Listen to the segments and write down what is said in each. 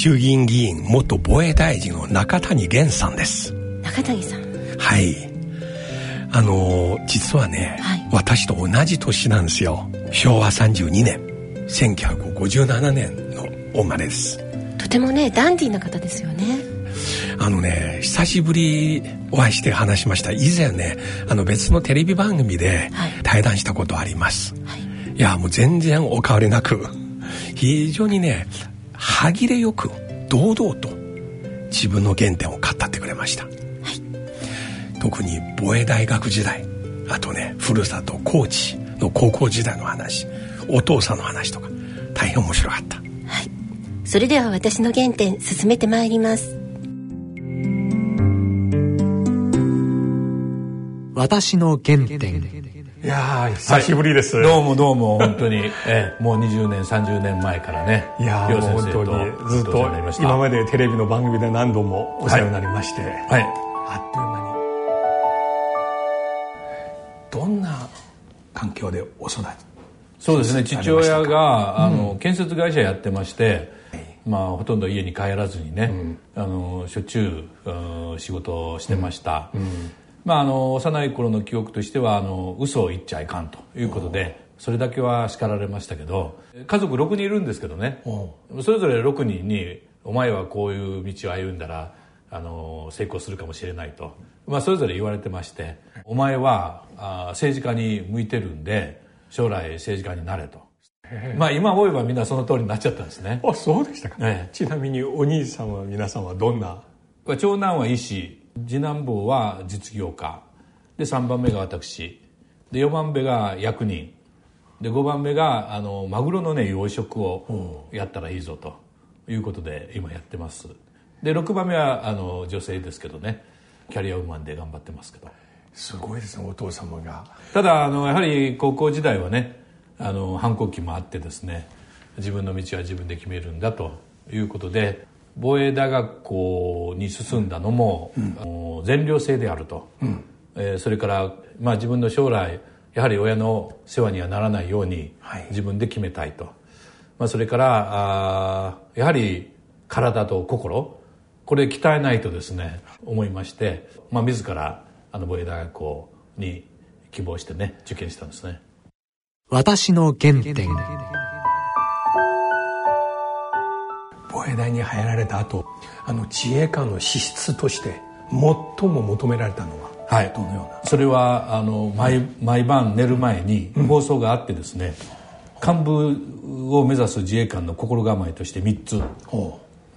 衆議院議員元防衛大臣の中谷源さんです。中谷さん。はい。あの実はね、はい、私と同じ年なんですよ。昭和32年。1957年のお生まれです。とてもねダンディーな方ですよね。あのね久しぶりお会いして話しました。以前ねあの別のテレビ番組で対談したことあります、はい、いやもう全然お変わりなく。非常にね歯切れよく堂々と自分の原点を語ってくれました、はい、特に防衛大学時代あとねふるさと高知の高校時代の話お父さんの話とか大変面白かった。はい。それでは私の原点進めてまいります。私の原点いや久しぶりです、はい、どうもどうも本当に、えもう20年30年前からね。いやもう本当にずっと今までテレビの番組で何度もお世話になりまして、はい、はい、あっという間に。どんな環境でお育ちそうですね。父親があの、うん、建設会社やってまして、まあ、ほとんど家に帰らずにね、うん、あのしょっちゅう仕事をしてました、うんまあ、あの幼い頃の記憶としてはあの嘘を言っちゃいかんということでそれだけは叱られましたけど家族6人いるんですけどね。それぞれ6人に「お前はこういう道を歩んだらあの成功するかもしれないと」まあ、それぞれ言われてまして「お前はあ政治家に向いてるんで将来政治家になれ」と。まあ今思えばみんなその通りになっちゃったんですね。あそうでしたか、ね、ちなみにお兄さんは皆さんはどんな？長男は医師次男坊は実業家。で3番目が私。で4番目が役人。で5番目があのマグロのね養殖をやったらいいぞと。いうことで今やってます。で6番目はあの女性ですけどね。キャリアウーマンで頑張ってますけど。すごいですねお父様が。ただあのやはり高校時代はねあの反抗期もあってですね自分の道は自分で決めるんだということで防衛大学校に進んだのも、うん、全寮制であると、うん、えー、それから、まあ、自分の将来やはり親の世話にはならないように自分で決めたいと、はい、まあ、それからあやはり体と心。これ鍛えないとですね思いまして、まあ、自らあの防衛大学校に希望してね受験したんですね。私の原点防衛大に入られた後あの自衛官の資質として最も求められたのははい、どのような？それはあの毎毎晩寝る前に放送があってですね、うん、幹部を目指す自衛官の心構えとして3つ。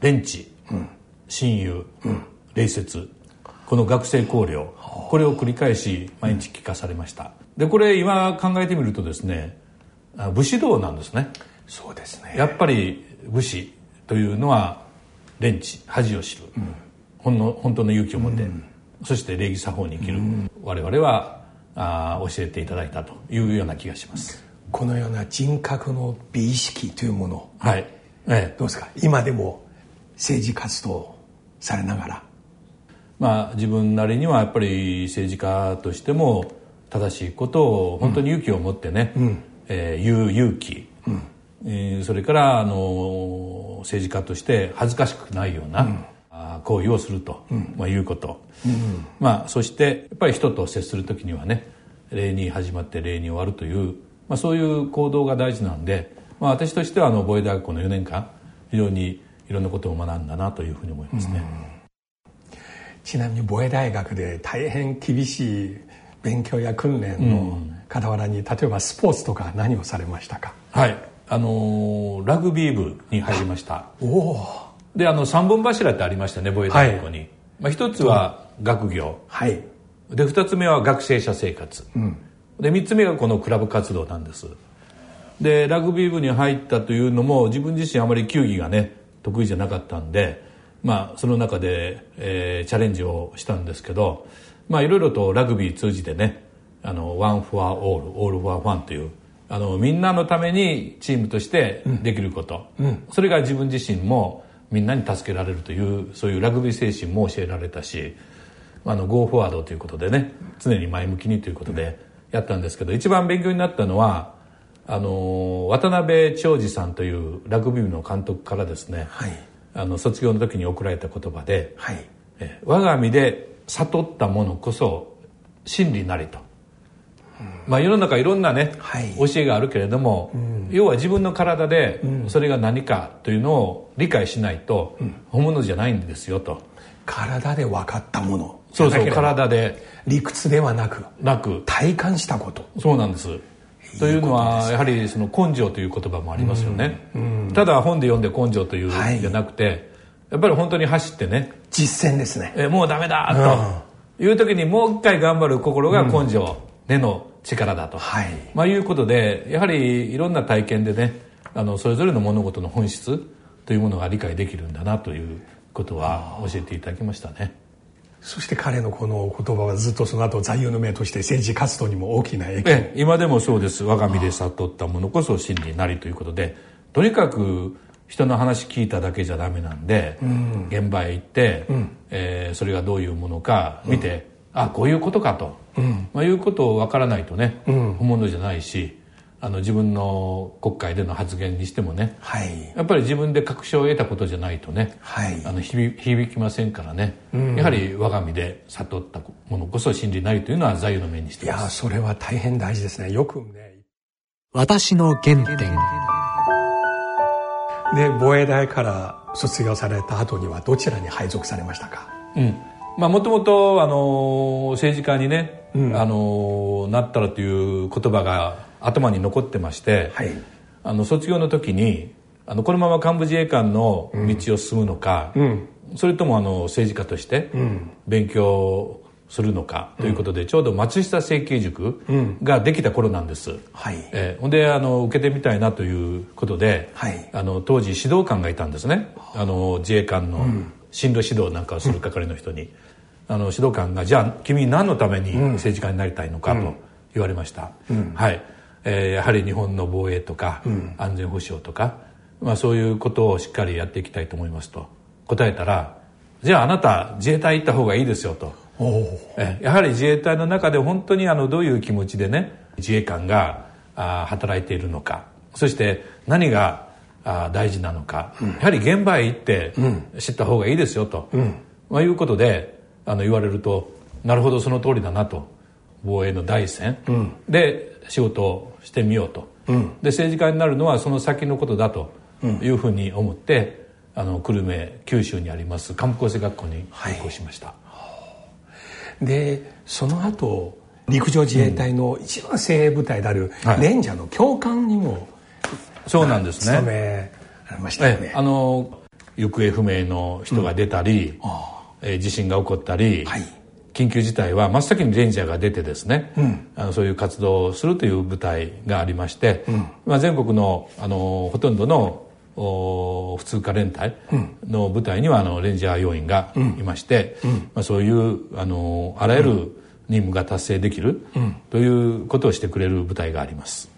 レンチ、うん、親友、うん、礼節この学生考慮これを繰り返し毎日聞かされました。でこれ今考えてみるとですね武士道なんですね。そうですね。やっぱり武士というのはレンチ恥を知る、うん、本の本当の勇気を持って、うん、そして礼儀作法に生きる、うん、我々はあ教えていただいたというような気がします。このような人格の美意識というもの。はい、ええ、どうですか？今でも政治活動されながら。まあ自分なりにはやっぱり政治家としても正しいことを本当に勇気を持ってね、うん、えー、言う勇気、うんえー、それからあの政治家として恥ずかしくないような、うん、行為をすると、うん、まあ、いうこと、うん、まあ、そしてやっぱり人と接する時にはね礼に始まって礼に終わるという、まあ、そういう行動が大事なんで、まあ、私としてはあの防衛大学校の4年間非常にいろんなことを学んだなというふうに思いますね、ちなみに防衛大学で大変厳しい勉強や訓練の傍らに、例えばスポーツとか何をされましたか？はいあのラグビー部に入りました。であの三本柱ってありましたね防衛大学校に、はい、まあ、一つは学業、はい、で二つ目は学生者生活、うん、で三つ目がこのクラブ活動なんです。でラグビー部に入ったというのも自分自身あまり球技がね得意じゃなかったんでまあ、その中で、えー、チャレンジをしたんですけど、まあ、いろいろとラグビー通じてねあの one for all, all for one というあのみんなのためにチームとしてできること、うん、それが自分自身もみんなに助けられるというそういうラグビー精神も教えられたしあの go forward ということでね常に前向きにということでやったんですけど一番勉強になったのはあの渡辺長治さんというラグビー部の監督からですね、はい、あの卒業の時に贈られた言葉で、はい、え我が身で悟ったものこそ真理なりと、うん、まあ、世の中いろんなね、はい、教えがあるけれども、うん、要は自分の体でそれが何かというのを理解しないと本物じゃないんですよと。体で分かったもの。そうそう体で。理屈ではなくなく。体感したこと。そうなんです。というのはやはりその根性という言葉もありますよね、うん。うん、ただ本で読んで根性というじゃなくて、はい、やっぱり本当に走ってね。実践ですね。えもうダメだと。いう時にもう一回頑張る心が根性、根の力だと、はい。まあ、いうことでやはりいろんな体験でねあのそれぞれの物事の本質というものが理解できるんだなということは教えていただきましたね。そして彼のこの言葉はずっとその後座右の銘として政治活動にも大きな影響。今でもそうです。我が身で悟ったものこそ真理なりということでとにかく人の話聞いただけじゃダメなんで、うん、現場へ行って、うん、えー、それがどういうものか見て、うん、あこういうことかと、うん、まあ、いうことを分からないとね、本物じゃないしあの自分の国会での発言にしてもね、はい、やっぱり自分で確証を得たことじゃないとね、はい、あの響きませんからね、うん、やはり我が身で悟ったものこそ真理なりというのは座右の銘にしていやそれは大変大事ですね。よくね。私の原点。で防衛大から卒業された後にはどちらに配属されましたか？うんまあもともとあの政治家にね、うん、あのなったらという言葉が頭に残ってまして、はい、あの卒業の時にあのこのまま幹部自衛官の道を進むのか、うん、それともあの政治家として勉強するのかということで、うん、ちょうど松下政経塾ができた頃なんです、はい、えー、ほんであの受けてみたいなということで、はい、あの当時指導官がいたんですね。あ。の自衛官の進路指導なんかをする係の人に、あの指導官が「じゃあ君何のために政治家になりたいのか」と言われました、はい。えー、やはり日本の防衛とか、安全保障とか、まあ、そういうことをしっかりやっていきたいと思いますと。答えたらじゃああなた自衛隊行った方がいいですよと。えやはり自衛隊の中で本当にあのどういう気持ちでね自衛官があ働いているのか。そして何があ大事なのか、うん、やはり現場へ行って知った方がいいですよと、うん、まあ、いうことであの言われるとなるほどその通りだなと。防衛の第一線、うん、で仕事をしてみようと、うん、で政治家になるのはその先のことだというふうに思って、あの久留米九州にあります幹部構成学校に入校しました、はい、でその後陸上自衛隊の一番精鋭部隊であるレンジャーの教官にも、そうなんですね。務められましたよね。あの行方不明の人が出たり、うん、え地震が起こったり、はい。緊急事態は真っ先にレンジャーが出てですね、うん、あのそういう活動をするという部隊がありまして、うん、まあ、全国のあのほとんどのお普通科連隊の部隊にはあのレンジャー要員がいまして、うん、まあ、そういうあのあらゆる任務が達成できるということをしてくれる部隊があります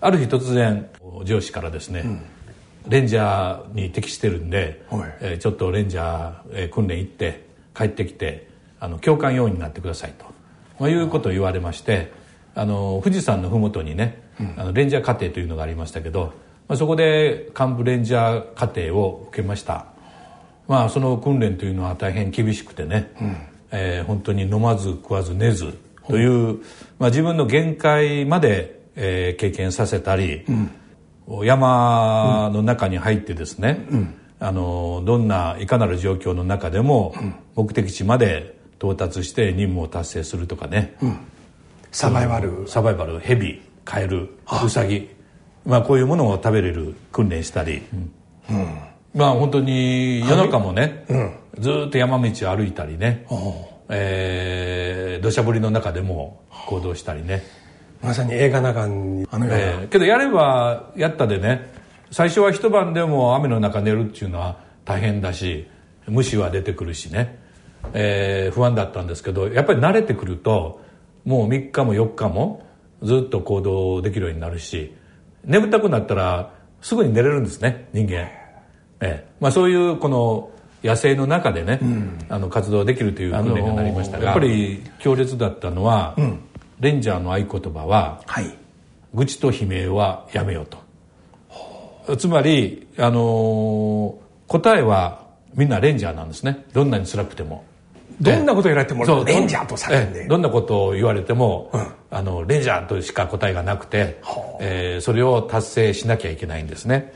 ある日突然上司からですね、レンジャーに適してるんで、えー、ちょっとレンジャー、えー、訓練行って帰ってきてあの教官要員になってくださいと、まあ、いうことを言われましてあの富士山の麓にね、あのレンジャー課程というのがありましたけど、まあ、そこで幹部レンジャー課程を受けました。まあその訓練というのは大変厳しくてね、うん、えー、本当に飲まず食わず寝ずという、まあ、自分の限界まで、えー、経験させたり、うん、山の中に入ってですね、うん、あのどんないかなる状況の中でも目的地まで到達して任務を達成するとかね、うん、サバイバル。サバイバルヘビカエルウサギ。まあこういうものを食べれる訓練したり、うん、まあ本当に夜中もね、うん、ずっと山道を歩いたりね、えー、土砂降りの中でも行動したりねまさに映画中に。あのような、え。ー、けどやればやったでね。最初は一晩でも雨の中寝るっていうのは大変だし虫は出てくるしね、えー、不安だったんですけどやっぱり慣れてくるともう3日も4日もずっと行動できるようになるし眠たくなったらすぐに寝れるんですね人間、えーまあ、そういうこの野生の中でね、うん、あの活動できるという訓練になりましたが、やっぱり強烈だったのは、うん、レンジャーの合言葉は、はい、愚痴と悲鳴はやめようと。つまり、あのー、答えはみんなレンジャーなんですね。どんなに辛くても。どんなこと言われてもレンジャーと叫んで。どんなことを言われても、うん、あのレンジャーとしか答えがなくて、えー、それを達成しなきゃいけないんですね。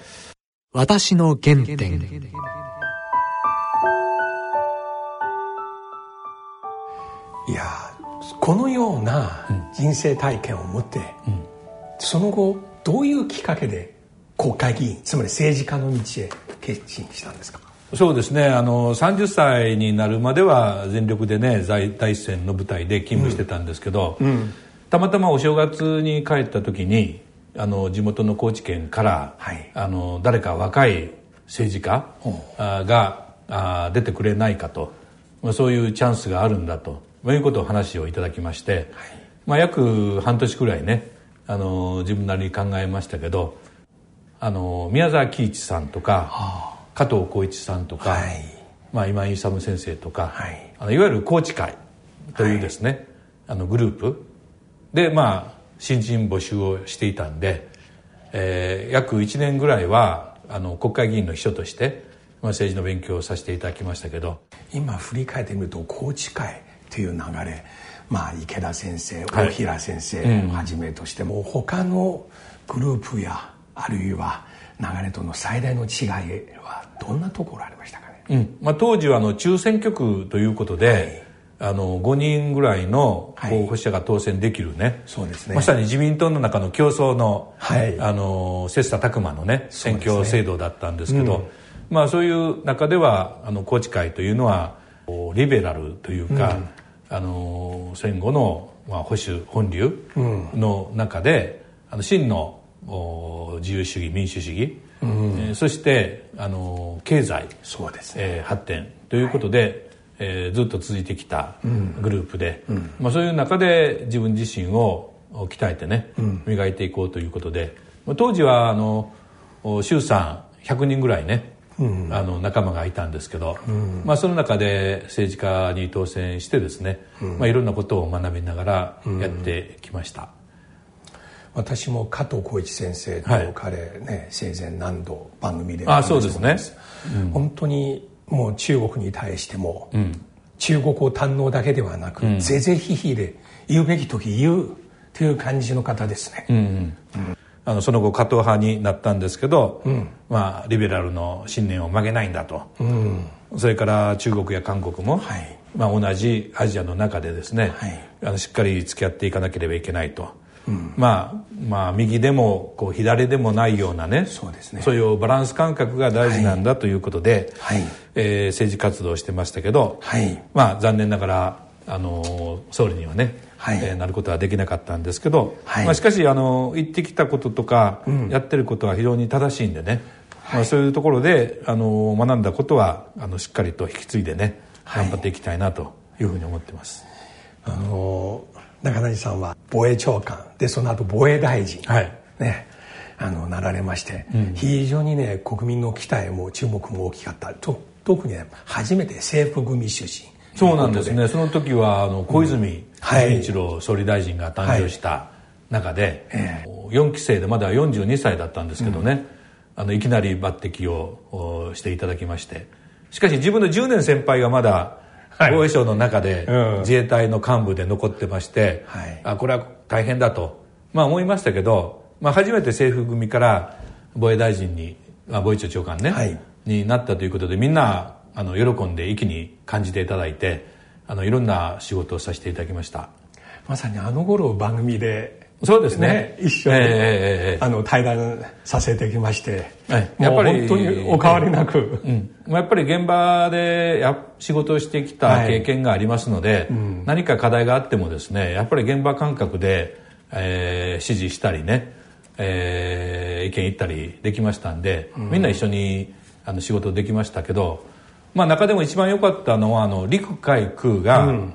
私の原点。いやこのような人生体験を持って、うん、その後どういうきっかけで国会議員つまり政治家の道へ決心したんですか？そうですね。あの30歳になるまでは全力でね在第一線の舞台で勤務してたんですけど、うん。うん、たまたまお正月に帰った時にあの地元の高知県から、はい、あの誰か若い政治家があ出てくれないかと、まあ、そういうチャンスがあるんだということを話をいただきまして、はい、まあ、約半年くらいねあの自分なりに考えましたけどあの宮沢喜一さんとか、はあ、加藤浩一さんとか、はい、まあ、今井勇先生とか、はい、あのいわゆる高知会というですね、あのグループ。でまあ新人募集をしていたんで、えー、約1年ぐらいはあの国会議員の秘書として、まあ、政治の勉強をさせていただきましたけど。今振り返ってみると高知会という流れ。まあ、池田先生大平先生をはじめとしても、他のグループやあるいは流れとの最大の違いはどんなところありましたかね、うん。まあ、当時はあの中選挙区ということで、はい、あの5人ぐらいの候補者が当選できるね、はい、そうですね。まさに自民党の中の競争の,、はい、あの切磋琢磨のね選挙制度だったんですけど、うん、まあ、そういう中ではあの高知会というのはリベラルというか、うん。あの戦後の、まあ、保守本流の中で、うん、あの真の自由主義民主主義、うん、えー、そしてあの経済そうです、ね、えー、発展ということで、はい、えー、ずっと続いてきたグループで、うん、まあ、そういう中で自分自身を鍛えてね、磨いていこうということで、まあ、当時はあの衆参100人ぐらいねあの仲間がいたんですけど、まあ、その中で政治家に当選してですね、まあ、いろんなことを学びながらやってきました。私も加藤浩一先生と彼ね、はい、生前何度番組であそうですね、うん、本当にもう中国に対しても、うん、中国を堪能だけではなく、うん、ぜぜひひで言うべき時言うという感じの方ですね、うんうんあのその後加藤派になったんですけど、うん、まあ、リベラルの信念を曲げないんだと、うん、それから中国や韓国も、はい、まあ、同じアジアの中でですね、はい、あのしっかり付き合っていかなければいけないと、うん、まあ、まあ右でもこう左でもないようなねそうですね。そういうバランス感覚が大事なんだということで、はい。えー、政治活動をしてましたけど、はい、まあ残念ながらあの総理にはねはい、えー、なることはできなかったんですけど、はい、まあ、しかしあの言ってきたこととか、うん、やってることは非常に正しいんでね、はい、まあ、そういうところであの学んだことはあのしっかりと引き継いでね頑張っていきたいなというふうに思ってます。あの中谷さんは防衛長官でその後防衛大臣、はい。ね、あのなられまして、うん、非常にね国民の期待も注目も大きかった。と特に、ね、初めて政府組出身そうなんですね。その時はあの小泉純一郎総理大臣が誕生した中で、はい4期生でまだ42歳だったんですけどね、うん、あのいきなり抜擢をしていただきまして。しかし自分の10年先輩がまだ防衛省の中で自衛隊の幹部で残ってまして、はい、あこれは大変だと、まあ、思いましたけど、まあ、初めて政府組から防衛大臣に、まあ、防衛庁長官ね、はい、になったということでみんなあの喜んで一気に感じていただいてあのいろんな仕事をさせていただきました。まさにあの頃番組でそうですね、ね、一緒に、えー、あの対談させてきまして、やっぱり本当にお変わりなく、うん、やっぱり現場でや仕事をしてきた経験がありますので、はいうん、何か課題があってもですねやっぱり現場感覚で、えー、指示したりね、えー、意見言ったりできましたんで、うん、みんな一緒にあの仕事できましたけどまあ、中でも一番良かったのはあの陸海空が、うん、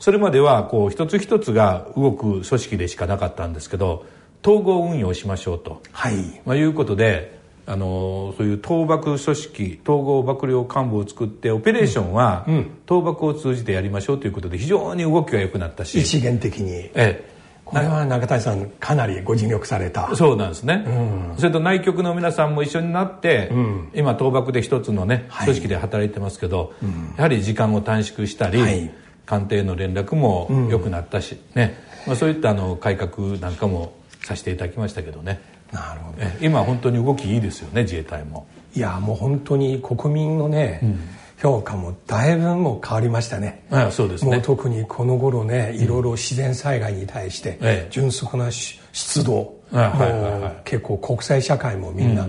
それまではこう一つ一つが動く組織でしかなかったんですけど統合運用しましょうと、はい。まあ、いうことであのそういう倒幕組織統合幕僚幹部を作ってオペレーションは、うん、倒幕を通じてやりましょうということで非常に動きが良くなったし。一元的に。ええこれは中谷さんかなりご尽力された。そうなんですね、うん、それと内局の皆さんも一緒になって、うん、今倒幕で一つのね組織で働いてますけど、はい、やはり時間を短縮したり、はい、官邸の連絡も良くなったし、ね。まあ、そういったあの改革なんかもさせていただきましたけどね。なるほど。今本当に動きいいですよね自衛隊も。いやもう本当に国民のね、うん評価もだいぶもう変わりましたね。ああそうですね。もう特にこの頃ね、いろいろ自然災害に対して迅速な出動、もう結構国際社会もみんな、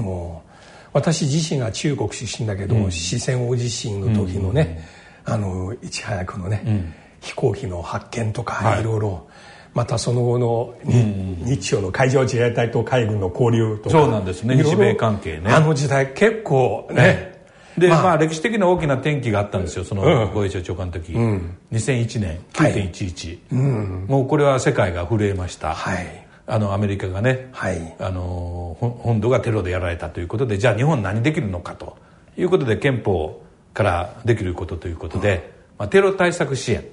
もう私自身が中国出身だけど、四川大地震の時のね、あのいち早くのね、飛行機の発見とかい。ろいろ。またその後の、日朝の海上自衛隊と海軍の交流とか。そうなんですね。日米関係ね。あの時代結構ねで、まあ、まあ、歴史的な大きな転機があったんですよその防衛省長官の時、うん、2001年9.11、はい。うん、もうこれは世界が震えました、はい、あのアメリカがね、はい、あの本土がテロでやられたということでじゃあ日本何できるのかと。いうことで憲法からできることということで、うん、まあ、テロ対策支援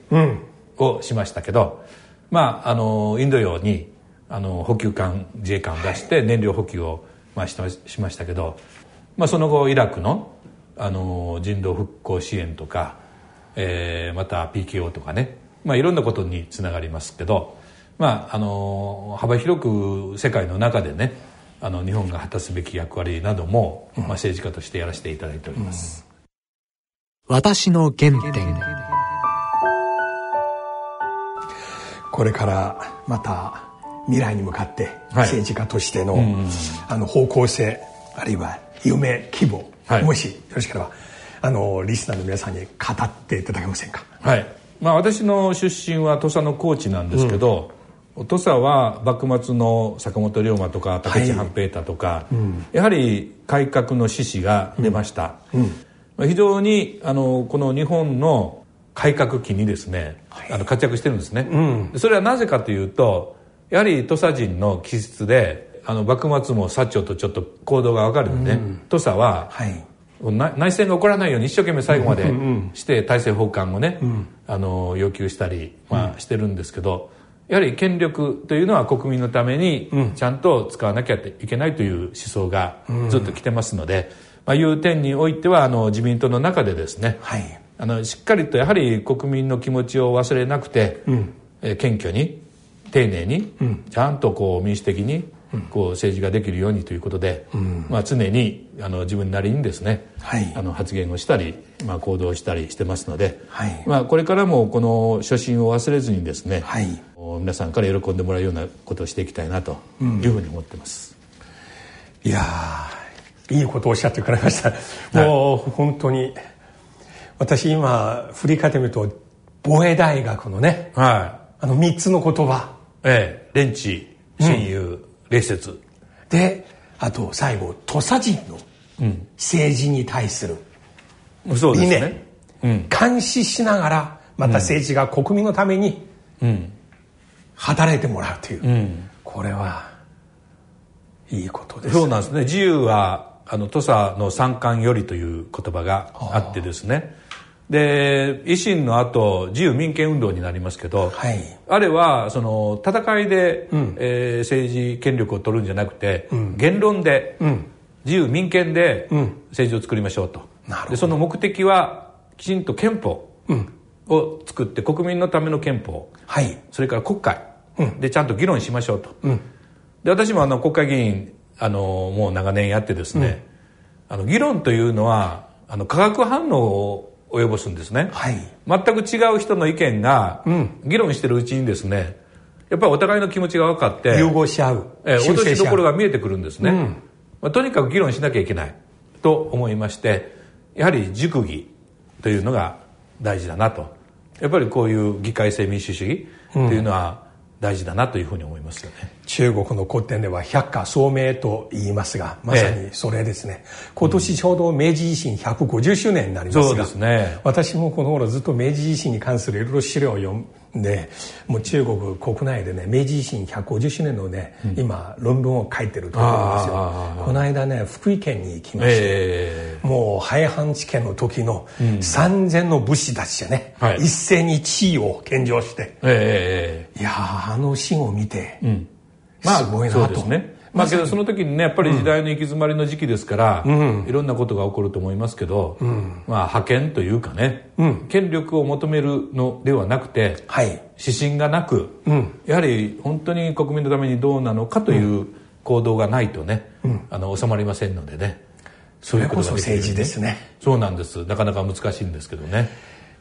をしましたけど、まあ、あのインド洋にあの補給艦自衛艦を出して燃料補給を、まあ、しましたけど、まあ、その後イラクのあの人道復興支援とか、えー、また PKO とかね、まあ、いろんなことにつながりますけど、まあ、あの幅広く世界の中でねあの日本が果たすべき役割なども、まあ、政治家としてやらせていただいております、うん、私の原点。これからまた未来に向かって政治家としてのはい、あの方向性あるいは夢希望はい、もしよろしければあのリスナーの皆さんに語っていただけませんか？はい。まあ私の出身は土佐の高知なんですけど、うん、土佐は幕末の坂本龍馬とか武市半平太とか、はい。うん、やはり改革の志士が出ました、うん。まあ、非常にあのこの日本の改革期にですね、はい、あの活躍してるんですね、それはなぜかというとやはり土佐人の気質であの幕末も薩長とちょっと行動が分かるん。で土佐は、はい、内戦が起こらないように一生懸命最後までして大政奉還をね、うん、あの要求したり、まあ、してるんですけど、やはり権力というのは国民のためにちゃんと使わなきゃいけないという思想がずっと来てますので、まあ、いう点においてはあの自民党の中でですね、はい、あのしっかりとやはり国民の気持ちを忘れなくて、うん、え謙虚に丁寧に、ちゃんとこう民主的にこう政治ができるようにということで、まあ、常にあの自分なりにですね、はい、あの発言をしたり、まあ、行動したりしてますので、はい、まあ、これからもこの初心を忘れずにですね、はい、皆さんから喜んでもらうようなことをしていきたいなというふうに思ってます。うん、いやいいことをおっしゃってくれました。もう本当に私今振り返ってみると防衛大学のね、はい、あの3つの言葉。ええ、レンチ親友、礼節。であと最後土佐人の政治に対する理念、うん、監視しながらまた政治が国民のために働いてもらうという、うん、これはいいことです、そうなんですね。自由はあの土佐の三冠よりという言葉があってですねで維新の後自由民権運動になりますけど、はい、あれはその戦いで、うん、えー、政治権力を取るんじゃなくて、うん、言論で、うん、自由民権で政治を作りましょうと、でその目的はきちんと憲法を作って国民のための憲法、はい、それから国会。でちゃんと議論しましょうと、で私もあの国会議員あのもう長年やってですね、あの議論というのはあの化学反応を及ぼすんですね、はい、全く違う人の意見が議論してるうちにですねやっぱりお互いの気持ちが分かって融合しちゃう、えー、落としどころが見えてくるんですね、うん、まあ、とにかく議論しなきゃいけないと思いましてやはり熟議というのが大事だなと。やっぱりこういう議会制民主主義というのは、大事だなというふうに思いますよね中国の古典では百花聡明と言いますがまさにそれですね、ええ、今年ちょうど明治維新150周年になりますが、そうですね、私もこの頃ずっと明治維新に関するいろいろ資料を読でもう中国国内でね明治維新150周年のね、うん、今論文を書いてるところですよ。この間ね福井県に行きまして、えー、もう廃藩置県の時の3,000の武士たちでね、はい、一斉に地位を献上して、えー、いやあのシーンを見て、うん、まあすごいなと。ね。まあけどその時にねやっぱり時代の行き詰まりの時期ですから、うん、いろんなことが起こると思いますけど、うん、まあ覇権というかね、うん、権力を求めるのではなくて、はい、指針がなく、やはり本当に国民のためにどうなのかという行動がないとね、あの収まりませんのでね。そういうことが政治ですね。そうなんです。なかなか難しいんですけどね。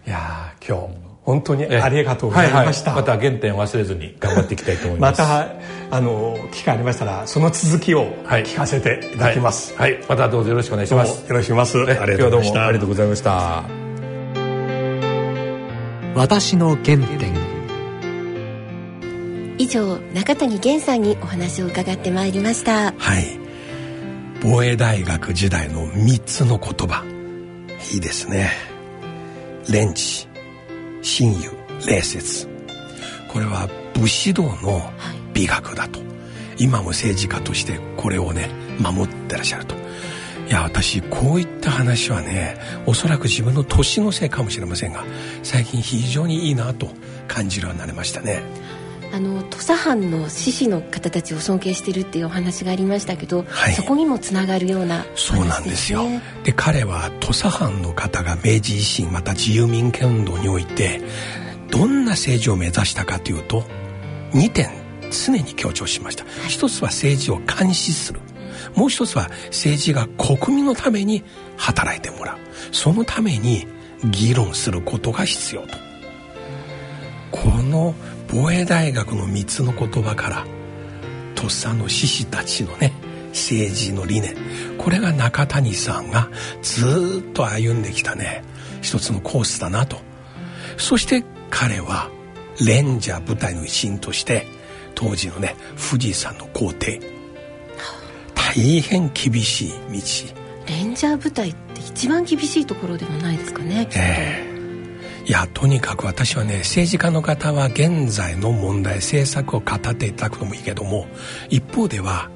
いや今日本当にありがとうございました、はいはい、また原点忘れずに頑張っていきたいと思います。またあの機会ありましたらその続きを聞かせていただきます、はい、はい、またどうぞよろしくお願いします。よろしくお願いします、ありがとうございました。ありがとうございました。私の原点。以上中谷源さんにお話を伺ってまいりました。はい。防衛大学時代の3つの言葉。いいですね。レンチ親友礼節。これは武士道の美学だと、はい、今も政治家としてこれをね守ってらっしゃると。いや私こういった話はねおそらく自分の年のせいかもしれませんが最近非常にいいなと感じるようになりましたねあの土佐藩の志士の方たちを尊敬してるっていうお話がありましたけど、はい、そこにもつながるような、ね、そうなんですよ。で彼は土佐藩の方が明治維新また自由民権運動においてどんな政治を目指したかというと2点常に強調しました、はい、一つは政治を監視する。もう一つは政治が国民のために働いてもらう。そのために議論することが必要と。この防衛大学の3つの言葉からとっさの志士たちのね政治の理念。これが中谷さんがずっと歩んできたね。一つのコースだなと。そして彼はレンジャー部隊の一員として当時のね富士山の皇帝。大変厳しい道。レンジャー部隊って一番厳しいところではないですかねええ。ーいやとにかく私はね政治家の方は現在の問題政策を語っていただくのもいいけども一方では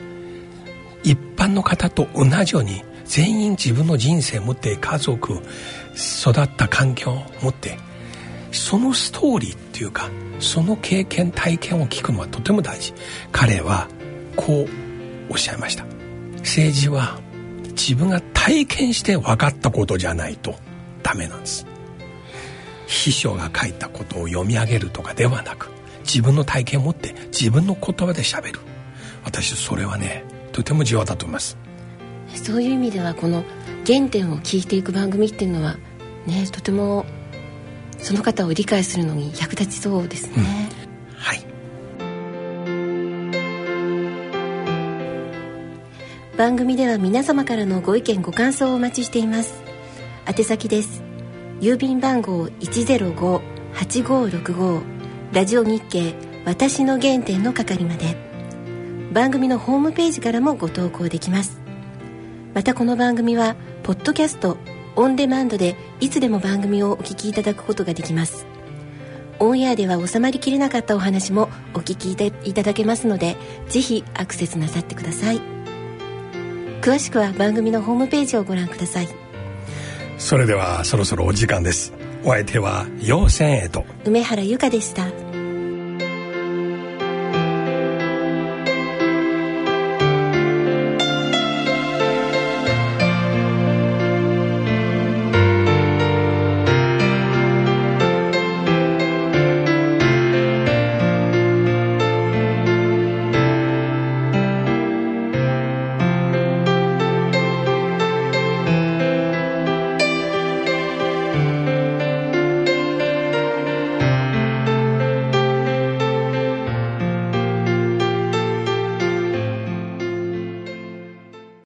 一般の方と同じように全員自分の人生を持って家族育った環境を持ってそのストーリーっていうかその経験体験を聞くのはとても大事。彼はこうおっしゃいました。政治は自分が体験して分かったことじゃないとダメなんです。秘書が書いたことを読み上げるとかではなく自分の体験を持って自分の言葉でしゃべる。私それはねとても重要だと思います。そういう意味ではこの原点を聞いていく番組っていうのはねとてもその方を理解するのに役立ちそうですね、うん、はい。番組では皆様からのご意見ご感想をお待ちしています。宛先です郵便番号105-8565ラジオ日経私の原点の係まで。番組のホームページからもご投稿できます。またこの番組はポッドキャストオンデマンドでいつでも番組をお聞きいただくことができます。オンエアでは収まりきれなかったお話もお聞きいただけますのでぜひアクセスなさってください。詳しくは番組のホームページをご覧ください。それではそろそろお時間です。お相手は陽線へと。梅原由香でした。